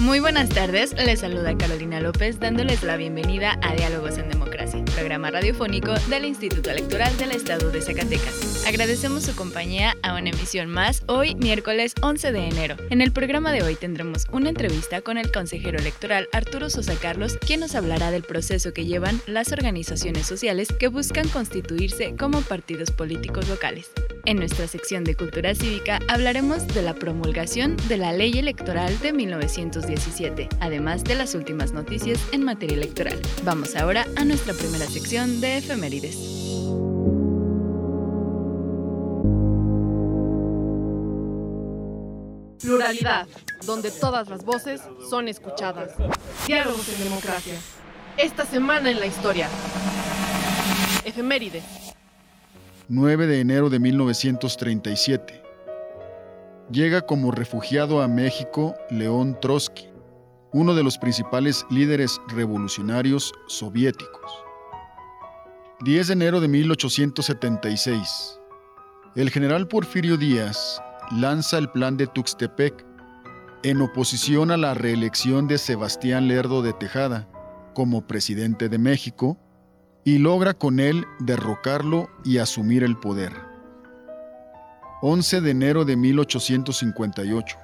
Muy buenas tardes, les saluda Carolina López dándoles la bienvenida a Diálogos en Democracia, programa radiofónico del Instituto Electoral del Estado de Zacatecas. Agradecemos su compañía a una emisión más hoy, miércoles 11 de enero. En el programa de hoy tendremos una entrevista con el consejero electoral Arturo Sosa Carlos, quien nos hablará del proceso que llevan las organizaciones sociales que buscan constituirse como partidos políticos locales. En nuestra sección de Cultura Cívica hablaremos de la promulgación de la Ley Electoral de 1917, además de las últimas noticias en materia electoral. Vamos ahora a nuestra primera sección de efemérides. Pluralidad, donde todas las voces son escuchadas. Diálogos en democracia. Esta semana en la historia. Efemérides. 9 de enero de 1937. Llega como refugiado a México León Trotsky, uno de los principales líderes revolucionarios soviéticos. 10 de enero de 1876. El general Porfirio Díaz lanza el plan de Tuxtepec en oposición a la reelección de Sebastián Lerdo de Tejada como presidente de México y logra con él derrocarlo y asumir el poder. 11 de enero de 1858.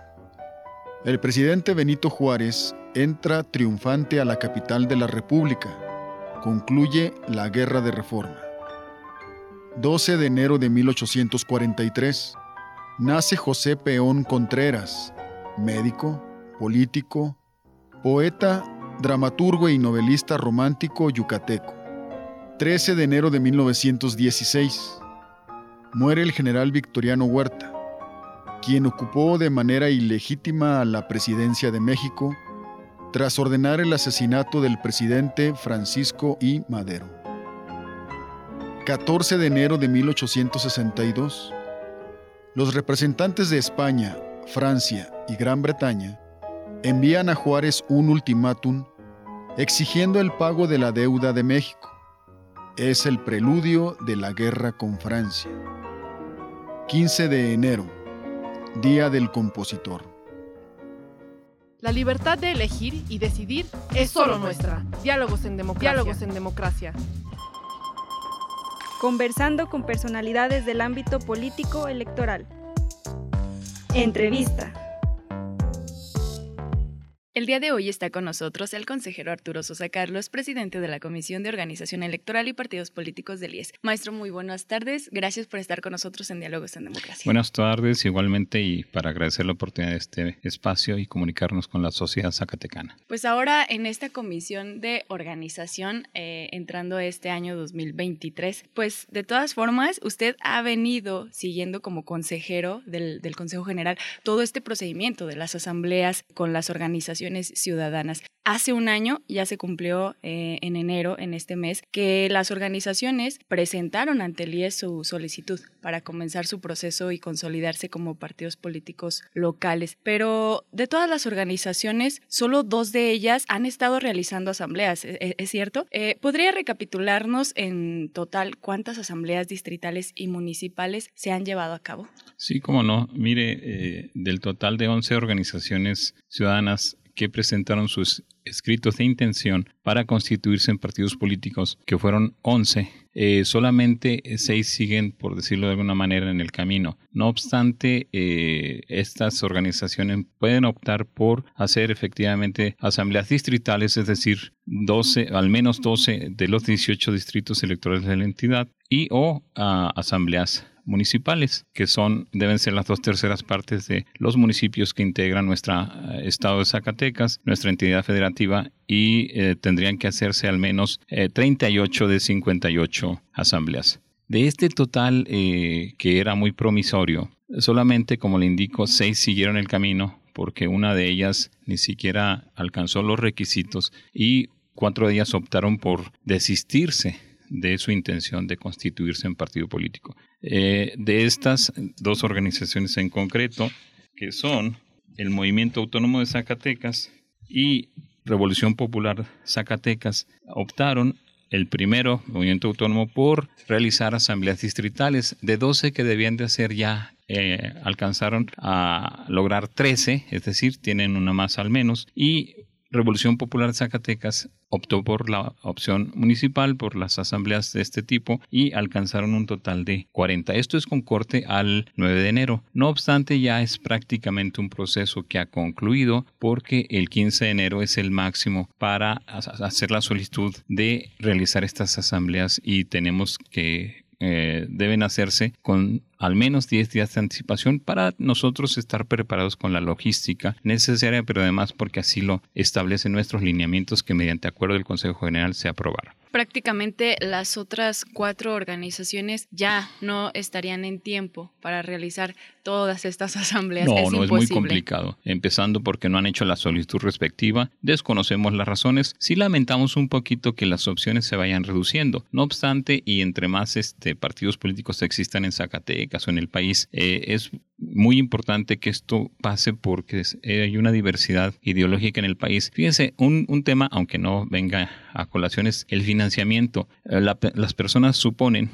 El presidente Benito Juárez entra triunfante a la capital de la República. Concluye la Guerra de Reforma. 12 de enero de 1843. Nace José Peón Contreras, médico, político, poeta, dramaturgo y novelista romántico yucateco. 13 de enero de 1916. Muere el general Victoriano Huerta, quien ocupó de manera ilegítima la presidencia de México tras ordenar el asesinato del presidente Francisco I. Madero. 14 de enero de 1862. Los representantes de España, Francia y Gran Bretaña envían a Juárez un ultimátum exigiendo el pago de la deuda de México es el preludio de la guerra con Francia. 15 de enero, Día del Compositor. La libertad de elegir y decidir es solo nuestra. Diálogos en democracia. Diálogos en democracia. Conversando con personalidades del ámbito político electoral. Entrevista. El día de hoy está con nosotros el consejero Arturo Sosa Carlos, presidente de la Comisión de Organización Electoral y Partidos Políticos del IES. Maestro, muy buenas tardes. Gracias por estar con nosotros en Diálogos en Democracia. Buenas tardes, igualmente, y para agradecer la oportunidad de este espacio y comunicarnos con la sociedad zacatecana. Pues ahora en esta Comisión de Organización, eh, entrando este año 2023, pues de todas formas, usted ha venido siguiendo como consejero del, del Consejo General todo este procedimiento de las asambleas con las organizaciones ciudadanas. Hace un año, ya se cumplió eh, en enero, en este mes, que las organizaciones presentaron ante el IES su solicitud para comenzar su proceso y consolidarse como partidos políticos locales. Pero de todas las organizaciones, solo dos de ellas han estado realizando asambleas, ¿e-, ¿es, es cierto? Eh, ¿Podría recapitularnos en total cuántas asambleas distritales y municipales se han llevado a cabo? Sí, cómo no. Mire, eh, del total de 11 organizaciones ciudadanas que presentaron sus escritos de intención para constituirse en partidos políticos, que fueron 11. Eh, solamente seis siguen, por decirlo de alguna manera, en el camino. No obstante, eh, estas organizaciones pueden optar por hacer efectivamente asambleas distritales, es decir, 12, al menos 12 de los 18 distritos electorales de la entidad y o asambleas municipales, que son, deben ser las dos terceras partes de los municipios que integran nuestro eh, estado de Zacatecas, nuestra entidad federativa, y eh, tendrían que hacerse al menos 38 de 58 asambleas. De este total que era muy promisorio, solamente, como le indico, seis siguieron el camino porque una de ellas ni siquiera alcanzó los requisitos y cuatro de ellas optaron por desistirse de su intención de constituirse en partido político. Eh, de estas dos organizaciones en concreto, que son el Movimiento Autónomo de Zacatecas y Revolución Popular Zacatecas, optaron el primero, Movimiento Autónomo, por realizar asambleas distritales. De 12 que debían de hacer ya, eh, alcanzaron a lograr 13, es decir, tienen una más al menos, y Revolución Popular Zacatecas optó por la opción municipal, por las asambleas de este tipo y alcanzaron un total de 40. Esto es con corte al 9 de enero. No obstante, ya es prácticamente un proceso que ha concluido porque el 15 de enero es el máximo para hacer la solicitud de realizar estas asambleas y tenemos que eh, deben hacerse con al menos 10 días de anticipación para nosotros estar preparados con la logística necesaria, pero además porque así lo establecen nuestros lineamientos que mediante acuerdo del Consejo General se aprobaron prácticamente las otras cuatro organizaciones ya no estarían en tiempo para realizar todas estas asambleas. No, no es muy complicado. Empezando porque no han hecho la solicitud respectiva, desconocemos las razones, sí lamentamos un poquito que las opciones se vayan reduciendo. No obstante, y entre más este, partidos políticos existan en Zacatecas o en el país, eh, es muy importante que esto pase porque eh, hay una diversidad ideológica en el país. Fíjense, un, un tema, aunque no venga a colación, es el financiamiento. Eh, las personas suponen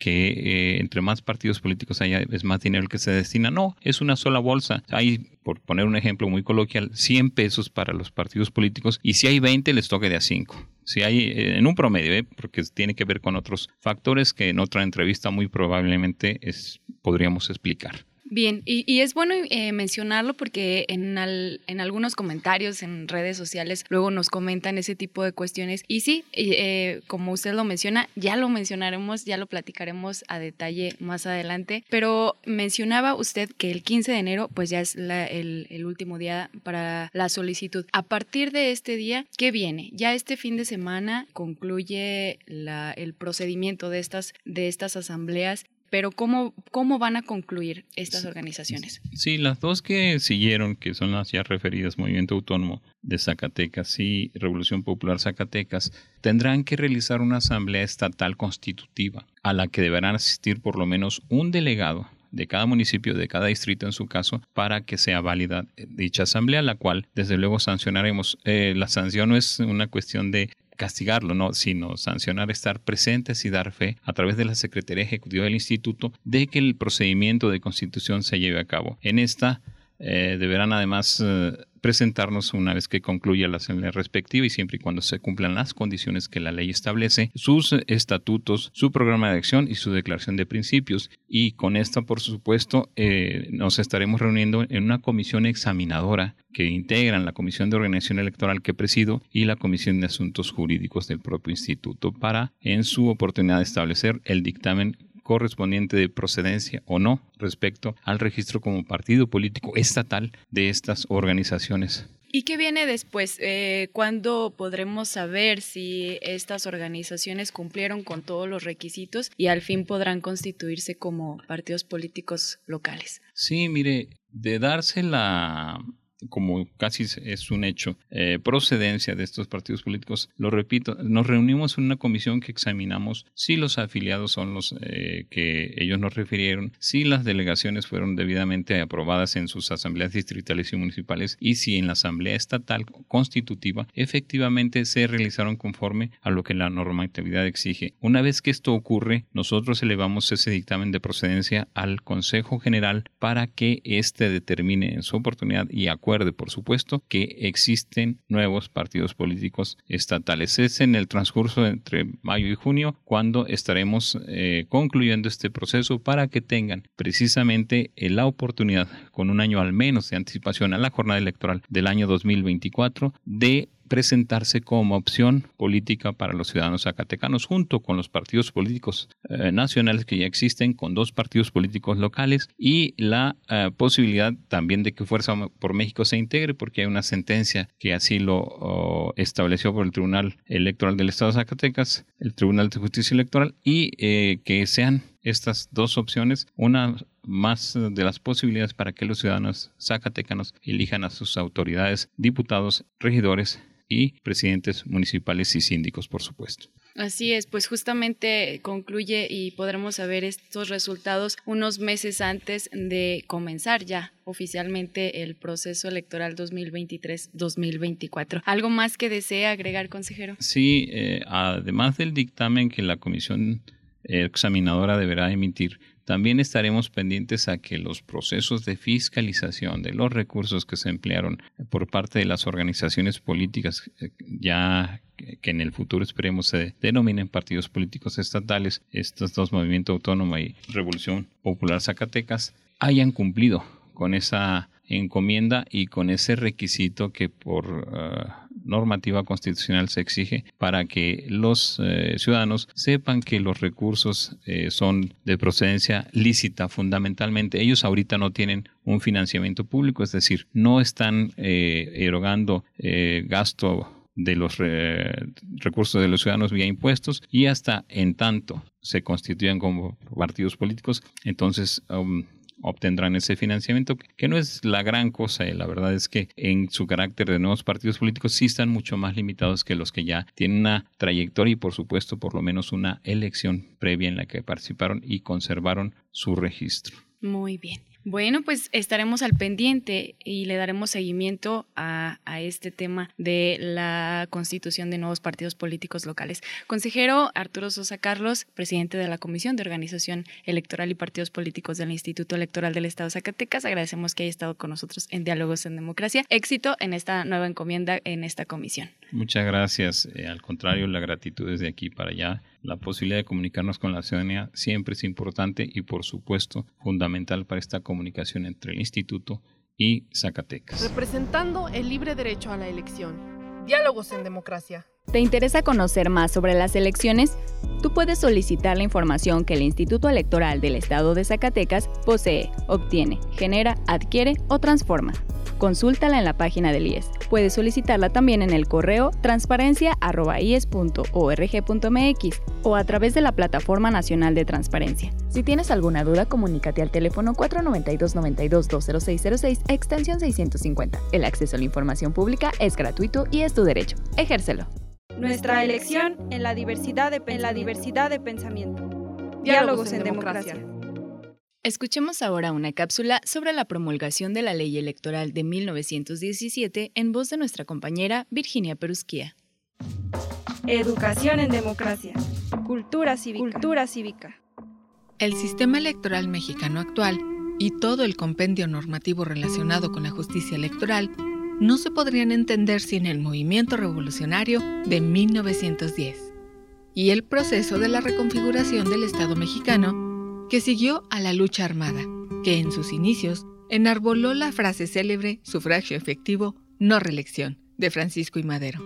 que eh, entre más partidos políticos haya es más dinero el que se destina. No, es una sola bolsa. Hay, por poner un ejemplo muy coloquial, 100 pesos para los partidos políticos y si hay 20 les toque de a 5. Si hay en un promedio, porque tiene que ver con otros factores que en otra entrevista muy probablemente es, podríamos explicar. Bien, y, es bueno eh, mencionarlo porque en, en, algunos comentarios en redes sociales luego nos comentan ese tipo de cuestiones. Y sí, eh, como usted lo menciona, ya lo mencionaremos, ya lo platicaremos a detalle más adelante. Pero mencionaba usted que el 15 de enero pues ya es el, el, último día para la solicitud. A partir de este día, ¿qué viene? Ya este fin de semana concluye la, el procedimiento de estas, de estas asambleas pero ¿cómo, cómo van a concluir estas organizaciones? Sí, las dos que siguieron, que son las ya referidas Movimiento Autónomo de Zacatecas y Revolución Popular Zacatecas, tendrán que realizar una asamblea estatal constitutiva a la que deberán asistir por lo menos un delegado de cada municipio, de cada distrito en su caso, para que sea válida dicha asamblea, la cual desde luego sancionaremos. Eh, la sanción no es una cuestión de castigarlo, no, sino sancionar, estar presentes y dar fe a través de la Secretaría Ejecutiva del Instituto de que el procedimiento de constitución se lleve a cabo. En esta eh, deberán además eh, presentarnos una vez que concluya la asamblea respectiva y siempre y cuando se cumplan las condiciones que la ley establece, sus estatutos, su programa de acción y su declaración de principios. Y con esta, por supuesto, eh, nos estaremos reuniendo en una comisión examinadora que integran la Comisión de Organización Electoral que presido y la Comisión de Asuntos Jurídicos del propio instituto para, en su oportunidad, establecer el dictamen correspondiente de procedencia o no respecto al registro como partido político estatal de estas organizaciones. ¿Y qué viene después? Eh, ¿Cuándo podremos saber si estas organizaciones cumplieron con todos los requisitos y al fin podrán constituirse como partidos políticos locales? Sí, mire, de darse la como casi es un hecho, eh, procedencia de estos partidos políticos. Lo repito, nos reunimos en una comisión que examinamos si los afiliados son los eh, que ellos nos refirieron, si las delegaciones fueron debidamente aprobadas en sus asambleas distritales y municipales y si en la asamblea estatal constitutiva efectivamente se realizaron conforme a lo que la normatividad exige. Una vez que esto ocurre, nosotros elevamos ese dictamen de procedencia al Consejo General para que éste determine en su oportunidad y acuerde por supuesto, que existen nuevos partidos políticos estatales. Es en el transcurso entre mayo y junio cuando estaremos eh, concluyendo este proceso para que tengan precisamente la oportunidad, con un año al menos de anticipación a la jornada electoral del año 2024, de presentarse como opción política para los ciudadanos zacatecanos, junto con los partidos políticos eh, nacionales que ya existen, con dos partidos políticos locales y la eh, posibilidad también de que Fuerza por México se integre, porque hay una sentencia que así lo estableció por el Tribunal Electoral del Estado de Zacatecas, el Tribunal de Justicia Electoral, y eh, que sean estas dos opciones, una más de las posibilidades para que los ciudadanos zacatecanos elijan a sus autoridades, diputados, regidores y presidentes municipales y síndicos, por supuesto. Así es, pues justamente concluye y podremos saber estos resultados unos meses antes de comenzar ya oficialmente el proceso electoral 2023-2024. ¿Algo más que desea agregar, consejero? Sí, eh, además del dictamen que la comisión examinadora deberá emitir, también estaremos pendientes a que los procesos de fiscalización de los recursos que se emplearon por parte de las organizaciones políticas, eh, ya que en el futuro esperemos se denominen partidos políticos estatales, estos dos movimientos autónomo y Revolución Popular Zacatecas, hayan cumplido con esa encomienda y con ese requisito que por ah, normativa constitucional se exige para que los eh, ciudadanos sepan que los recursos eh, son de procedencia lícita fundamentalmente. Ellos ahorita no tienen un financiamiento público, es decir, no están eh, erogando gasto de los recursos de los ciudadanos vía impuestos y hasta en tanto se constituyan como partidos políticos, entonces um, obtendrán ese financiamiento, que no es la gran cosa. Eh, la verdad es que en su carácter de nuevos partidos políticos sí están mucho más limitados que los que ya tienen una trayectoria y por supuesto por lo menos una elección previa en la que participaron y conservaron su registro. Muy bien. Bueno, pues estaremos al pendiente y le daremos seguimiento a, este tema de la constitución de nuevos partidos políticos locales. Consejero Arturo Sosa Carlos, presidente de la Comisión de Organización Electoral y Partidos Políticos del Instituto Electoral del Estado de Zacatecas, agradecemos que haya estado con nosotros en Diálogos en Democracia. Éxito en esta nueva encomienda en esta comisión. Muchas gracias. Eh, al contrario, la gratitud es de aquí para allá la posibilidad de comunicarnos con la ciudadanía siempre es importante y por supuesto fundamental para esta comunicación entre el instituto y Zacatecas. Representando el libre derecho a la elección. Diálogos en democracia. ¿Te interesa conocer más sobre las elecciones? Tú puedes solicitar la información que el Instituto Electoral del Estado de Zacatecas posee, obtiene, genera, adquiere o transforma. Consúltala en la página del IES. Puedes solicitarla también en el correo transparencia.ies.org.mx o a través de la Plataforma Nacional de Transparencia. Si tienes alguna duda, comunícate al teléfono 492-92-20606, extensión 650. El acceso a la información pública es gratuito y es tu derecho. Ejércelo. Nuestra elección en la diversidad de, en la diversidad de pensamiento. Diálogos, en, democracia. Escuchemos ahora una cápsula sobre la promulgación de la Ley Electoral de 1917 en voz de nuestra compañera Virginia Perusquía. Educación en democracia. Cultura cívica. Cultura cívica. El sistema electoral mexicano actual y todo el compendio normativo relacionado con la justicia electoral no se podrían entender sin el movimiento revolucionario de 1910 y el proceso de la reconfiguración del Estado mexicano que siguió a la lucha armada, que en sus inicios enarboló la frase célebre sufragio efectivo, no reelección, de Francisco y Madero.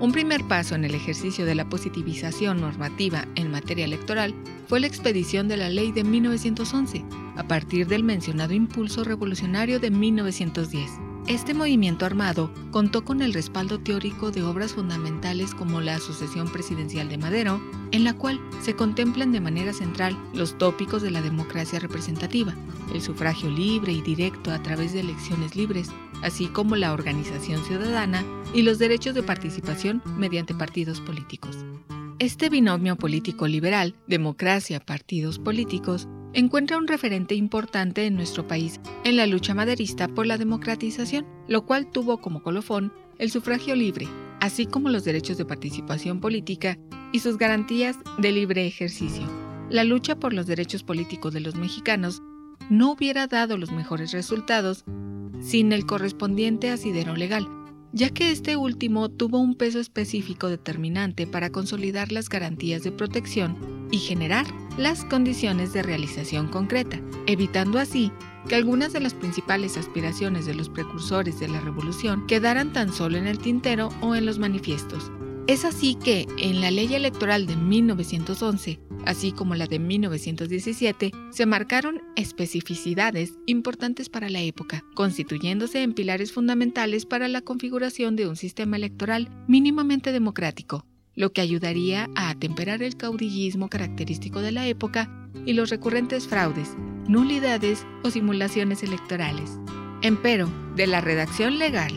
Un primer paso en el ejercicio de la positivización normativa en materia electoral fue la expedición de la ley de 1911, a partir del mencionado impulso revolucionario de 1910 este movimiento armado contó con el respaldo teórico de obras fundamentales como la Sucesión Presidencial de Madero, en la cual se contemplan de manera central los tópicos de la democracia representativa, el sufragio libre y directo a través de elecciones libres, así como la organización ciudadana y los derechos de participación mediante partidos políticos. Este binomio político liberal, democracia, partidos políticos, encuentra un referente importante en nuestro país en la lucha maderista por la democratización, lo cual tuvo como colofón el sufragio libre, así como los derechos de participación política y sus garantías de libre ejercicio. La lucha por los derechos políticos de los mexicanos no hubiera dado los mejores resultados sin el correspondiente asidero legal, ya que este último tuvo un peso específico determinante para consolidar las garantías de protección y generar las condiciones de realización concreta, evitando así que algunas de las principales aspiraciones de los precursores de la revolución quedaran tan solo en el tintero o en los manifiestos. Es así que, en la ley electoral de 1911, así como la de 1917, se marcaron especificidades importantes para la época, constituyéndose en pilares fundamentales para la configuración de un sistema electoral mínimamente democrático, lo que ayudaría a atemperar el caudillismo característico de la época y los recurrentes fraudes, nulidades o simulaciones electorales. Empero, de la redacción legal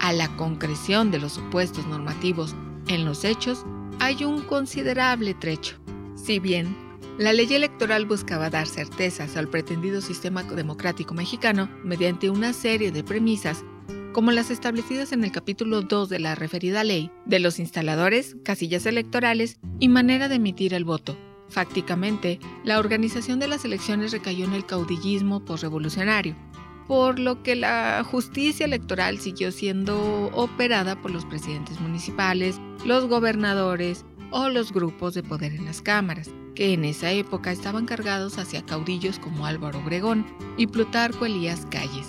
a la concreción de los supuestos normativos en los hechos, hay un considerable trecho. Si bien la ley electoral buscaba dar certezas al pretendido sistema democrático mexicano mediante una serie de premisas como las establecidas en el capítulo 2 de la referida ley, de los instaladores, casillas electorales y manera de emitir el voto. Fácticamente, la organización de las elecciones recayó en el caudillismo posrevolucionario, por lo que la justicia electoral siguió siendo operada por los presidentes municipales, los gobernadores o los grupos de poder en las cámaras, que en esa época estaban cargados hacia caudillos como Álvaro Obregón y Plutarco Elías Calles.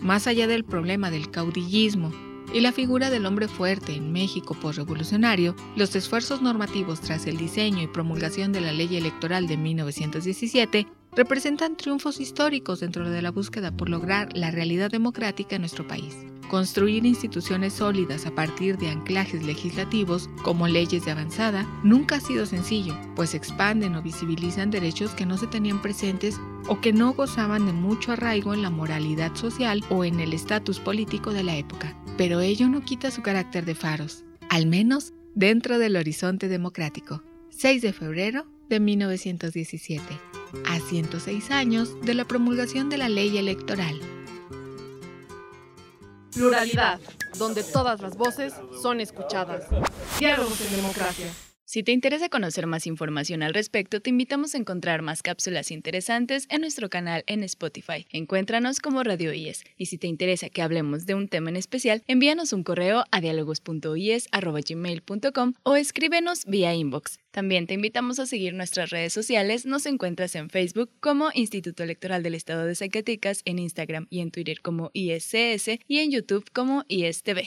Más allá del problema del caudillismo y la figura del hombre fuerte en México postrevolucionario, los esfuerzos normativos tras el diseño y promulgación de la ley electoral de 1917 representan triunfos históricos dentro de la búsqueda por lograr la realidad democrática en nuestro país. Construir instituciones sólidas a partir de anclajes legislativos como leyes de avanzada nunca ha sido sencillo, pues expanden o visibilizan derechos que no se tenían presentes o que no gozaban de mucho arraigo en la moralidad social o en el estatus político de la época. Pero ello no quita su carácter de faros, al menos dentro del horizonte democrático. 6 de febrero de 1917, a 106 años de la promulgación de la ley electoral. Pluralidad, donde todas las voces son escuchadas. Diálogos en democracia. Si te interesa conocer más información al respecto, te invitamos a encontrar más cápsulas interesantes en nuestro canal en Spotify. Encuéntranos como Radio IES. Y si te interesa que hablemos de un tema en especial, envíanos un correo a dialogos.ies.gmail.com o escríbenos vía inbox. También te invitamos a seguir nuestras redes sociales. Nos encuentras en Facebook como Instituto Electoral del Estado de Zacatecas, en Instagram y en Twitter como ISCS y en YouTube como ISTV.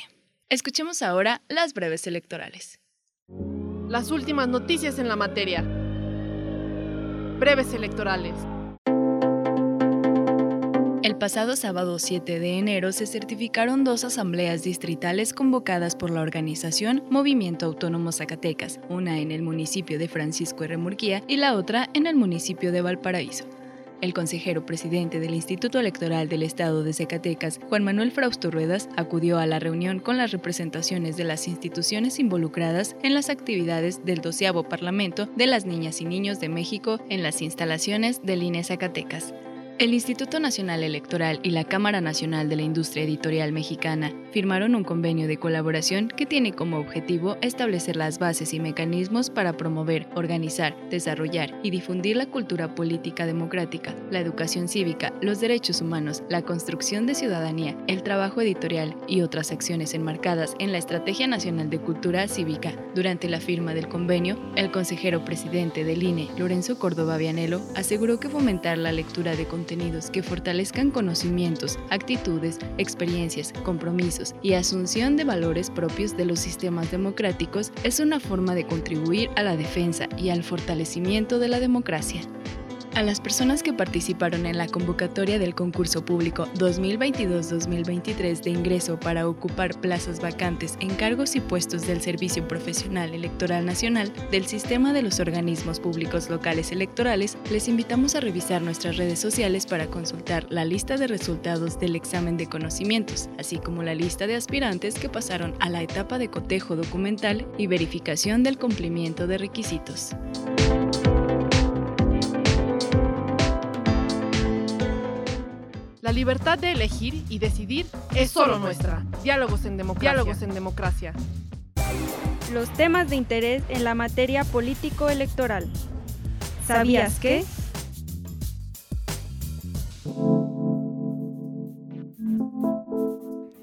Escuchemos ahora las breves electorales las últimas noticias en la materia. Breves electorales. El pasado sábado 7 de enero se certificaron dos asambleas distritales convocadas por la organización Movimiento Autónomo Zacatecas, una en el municipio de Francisco R. Murquía y la otra en el municipio de Valparaíso. El consejero presidente del Instituto Electoral del Estado de Zacatecas, Juan Manuel Frausto Ruedas, acudió a la reunión con las representaciones de las instituciones involucradas en las actividades del doceavo Parlamento de las Niñas y Niños de México en las instalaciones del INE Zacatecas. El Instituto Nacional Electoral y la Cámara Nacional de la Industria Editorial Mexicana firmaron un convenio de colaboración que tiene como objetivo establecer las bases y mecanismos para promover, organizar, desarrollar y difundir la cultura política democrática, la educación cívica, los derechos humanos, la construcción de ciudadanía, el trabajo editorial y otras acciones enmarcadas en la Estrategia Nacional de Cultura Cívica. Durante la firma del convenio, el consejero presidente del INE, Lorenzo Córdoba Vianelo, aseguró que fomentar la lectura de que fortalezcan conocimientos, actitudes, experiencias, compromisos y asunción de valores propios de los sistemas democráticos es una forma de contribuir a la defensa y al fortalecimiento de la democracia. A las personas que participaron en la convocatoria del concurso público 2022-2023 de ingreso para ocupar plazas vacantes en cargos y puestos del Servicio Profesional Electoral Nacional del Sistema de los Organismos Públicos Locales Electorales, les invitamos a revisar nuestras redes sociales para consultar la lista de resultados del examen de conocimientos, así como la lista de aspirantes que pasaron a la etapa de cotejo documental y verificación del cumplimiento de requisitos. La libertad de elegir y decidir es solo nuestra. Diálogos en democracia. Diálogos en democracia. Los temas de interés en la materia político-electoral. ¿Sabías que?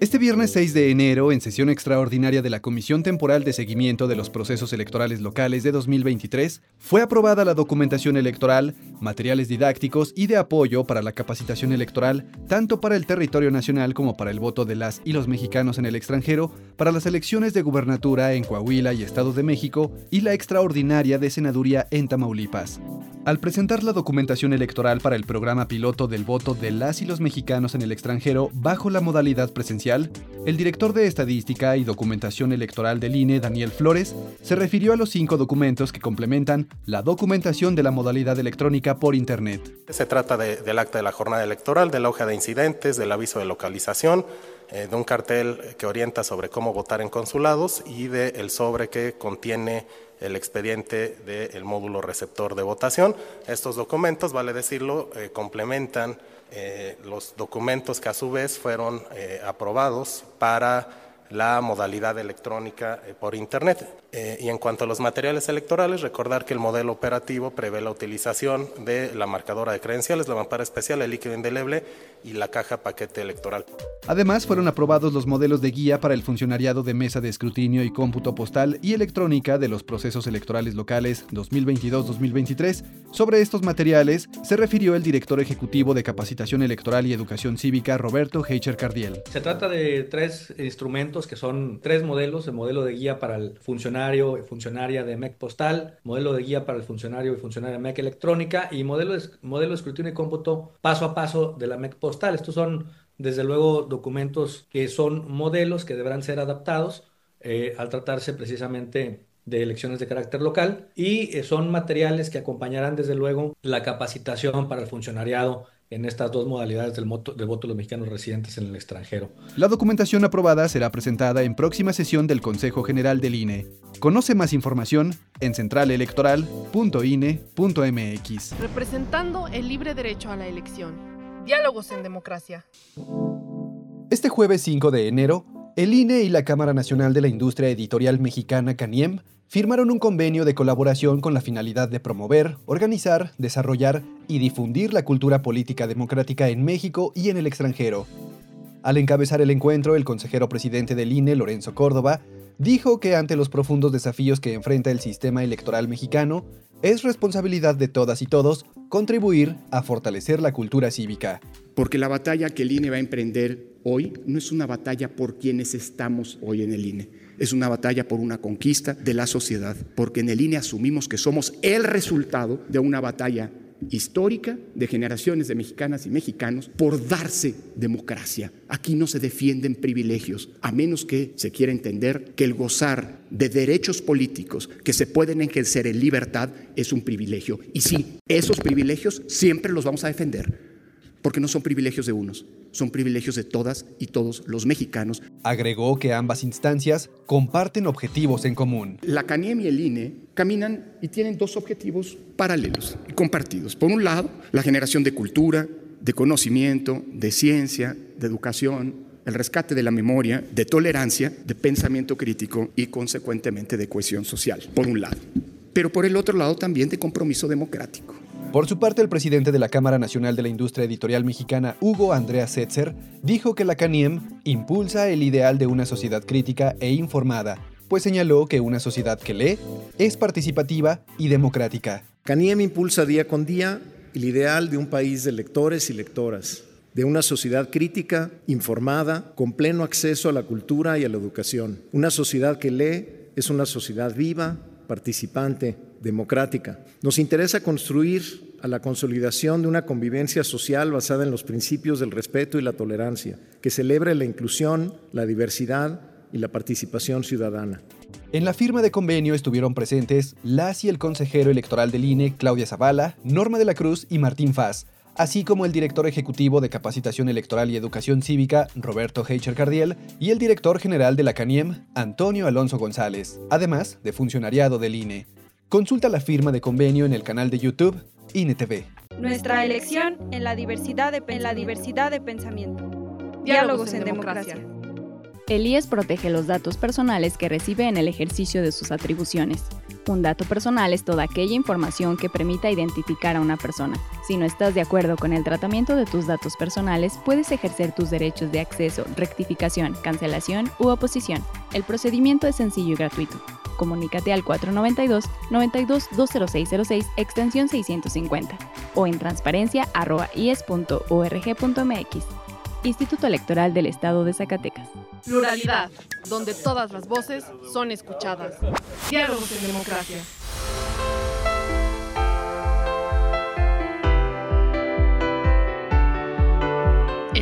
Este viernes 6 de enero, en sesión extraordinaria de la Comisión Temporal de Seguimiento de los Procesos Electorales Locales de 2023, fue aprobada la documentación electoral, materiales didácticos y de apoyo para la capacitación electoral, tanto para el territorio nacional como para el voto de las y los mexicanos en el extranjero, para las elecciones de gubernatura en Coahuila y Estado de México y la extraordinaria de senaduría en Tamaulipas. Al presentar la documentación electoral para el programa piloto del voto de las y los mexicanos en el extranjero bajo la modalidad presencial, el director de Estadística y Documentación Electoral del INE, Daniel Flores, se refirió a los cinco documentos que complementan la documentación de la modalidad electrónica por Internet. Se trata del acta de la jornada electoral, de la hoja de incidentes, del aviso de localización, eh, de un cartel que orienta sobre cómo votar en consulados y del sobre que contiene el expediente del módulo receptor de votación. Estos documentos, vale decirlo, eh, complementan eh, los documentos que a su vez fueron eh, aprobados para la modalidad electrónica por Internet. Y en cuanto a los materiales electorales, recordar que el modelo operativo prevé la utilización de la marcadora de credenciales, la mampara especial, el líquido indeleble y la caja paquete electoral. Además, fueron aprobados los modelos de guía para el funcionariado de mesa de escrutinio y cómputo postal y electrónica de los procesos electorales locales 2022-2023. Sobre estos materiales se refirió el director ejecutivo de Capacitación Electoral y Educación Cívica, Roberto Heicher Cardiel. Se trata de tres instrumentos que son tres modelos, el modelo de guía para el funcionario y funcionaria de MEC postal, modelo de guía para el funcionario y funcionaria de MEC electrónica y modelo de, modelo de escrutinio y cómputo paso a paso de la MEC postal. Estos son desde luego documentos que son modelos que deberán ser adaptados eh, al tratarse precisamente de elecciones de carácter local y eh, son materiales que acompañarán desde luego la capacitación para el funcionariado en estas dos modalidades del voto, de voto de los mexicanos residentes en el extranjero. La documentación aprobada será presentada en próxima sesión del Consejo General del INE. Conoce más información en centralelectoral.ine.mx. Representando el libre derecho a la elección. Diálogos en Democracia. Este jueves 5 de enero, el INE y la Cámara Nacional de la Industria Editorial Mexicana, CANIEM, firmaron un convenio de colaboración con la finalidad de promover, organizar, desarrollar y difundir la cultura política democrática en México y en el extranjero. Al encabezar el encuentro, el consejero presidente del INE, Lorenzo Córdoba, dijo que ante los profundos desafíos que enfrenta el sistema electoral mexicano, es responsabilidad de todas y todos contribuir a fortalecer la cultura cívica. Porque la batalla que el INE va a emprender hoy no es una batalla por quienes estamos hoy en el INE, es una batalla por una conquista de la sociedad, porque en el INE asumimos que somos el resultado de una batalla histórica de generaciones de mexicanas y mexicanos por darse democracia. Aquí no se defienden privilegios, a menos que se quiera entender que el gozar de derechos políticos que se pueden ejercer en libertad es un privilegio. Y sí, esos privilegios siempre los vamos a defender, porque no son privilegios de unos, son privilegios de todas y todos los mexicanos. Agregó que ambas instancias comparten objetivos en común. La CANIEM y el INE caminan y tienen dos objetivos paralelos y compartidos. Por un lado, la generación de cultura, de conocimiento, de ciencia, de educación, el rescate de la memoria, de tolerancia, de pensamiento crítico y consecuentemente de cohesión social, por un lado. Pero por el otro lado también de compromiso democrático. Por su parte, el presidente de la Cámara Nacional de la Industria Editorial Mexicana, Hugo Andrea Setzer, dijo que la CANIEM impulsa el ideal de una sociedad crítica e informada, pues señaló que una sociedad que lee es participativa y democrática. CANIEM impulsa día con día el ideal de un país de lectores y lectoras, de una sociedad crítica, informada, con pleno acceso a la cultura y a la educación. Una sociedad que lee es una sociedad viva, participante, democrática. Nos interesa construir a la consolidación de una convivencia social basada en los principios del respeto y la tolerancia, que celebre la inclusión, la diversidad y la participación ciudadana. En la firma de convenio estuvieron presentes las y el consejero electoral del INE, Claudia Zavala, Norma de la Cruz y Martín Faz, así como el director ejecutivo de Capacitación Electoral y Educación Cívica, Roberto Heicher Cardiel, y el director general de la CANIEM, Antonio Alonso González, además de funcionariado del INE. Consulta la firma de convenio en el canal de YouTube INETV. Nuestra elección en la diversidad de, en la diversidad de pensamiento. Diálogos en democracia. El IES protege los datos personales que recibe en el ejercicio de sus atribuciones. Un dato personal es toda aquella información que permita identificar a una persona. Si no estás de acuerdo con el tratamiento de tus datos personales, puedes ejercer tus derechos de acceso, rectificación, cancelación u oposición. El procedimiento es sencillo y gratuito. Comunícate al 492-92-20606, extensión 650, o en transparencia.ies.org.mx. Instituto Electoral del Estado de Zacatecas. Pluralidad, donde todas las voces son escuchadas. Diálogos en democracia.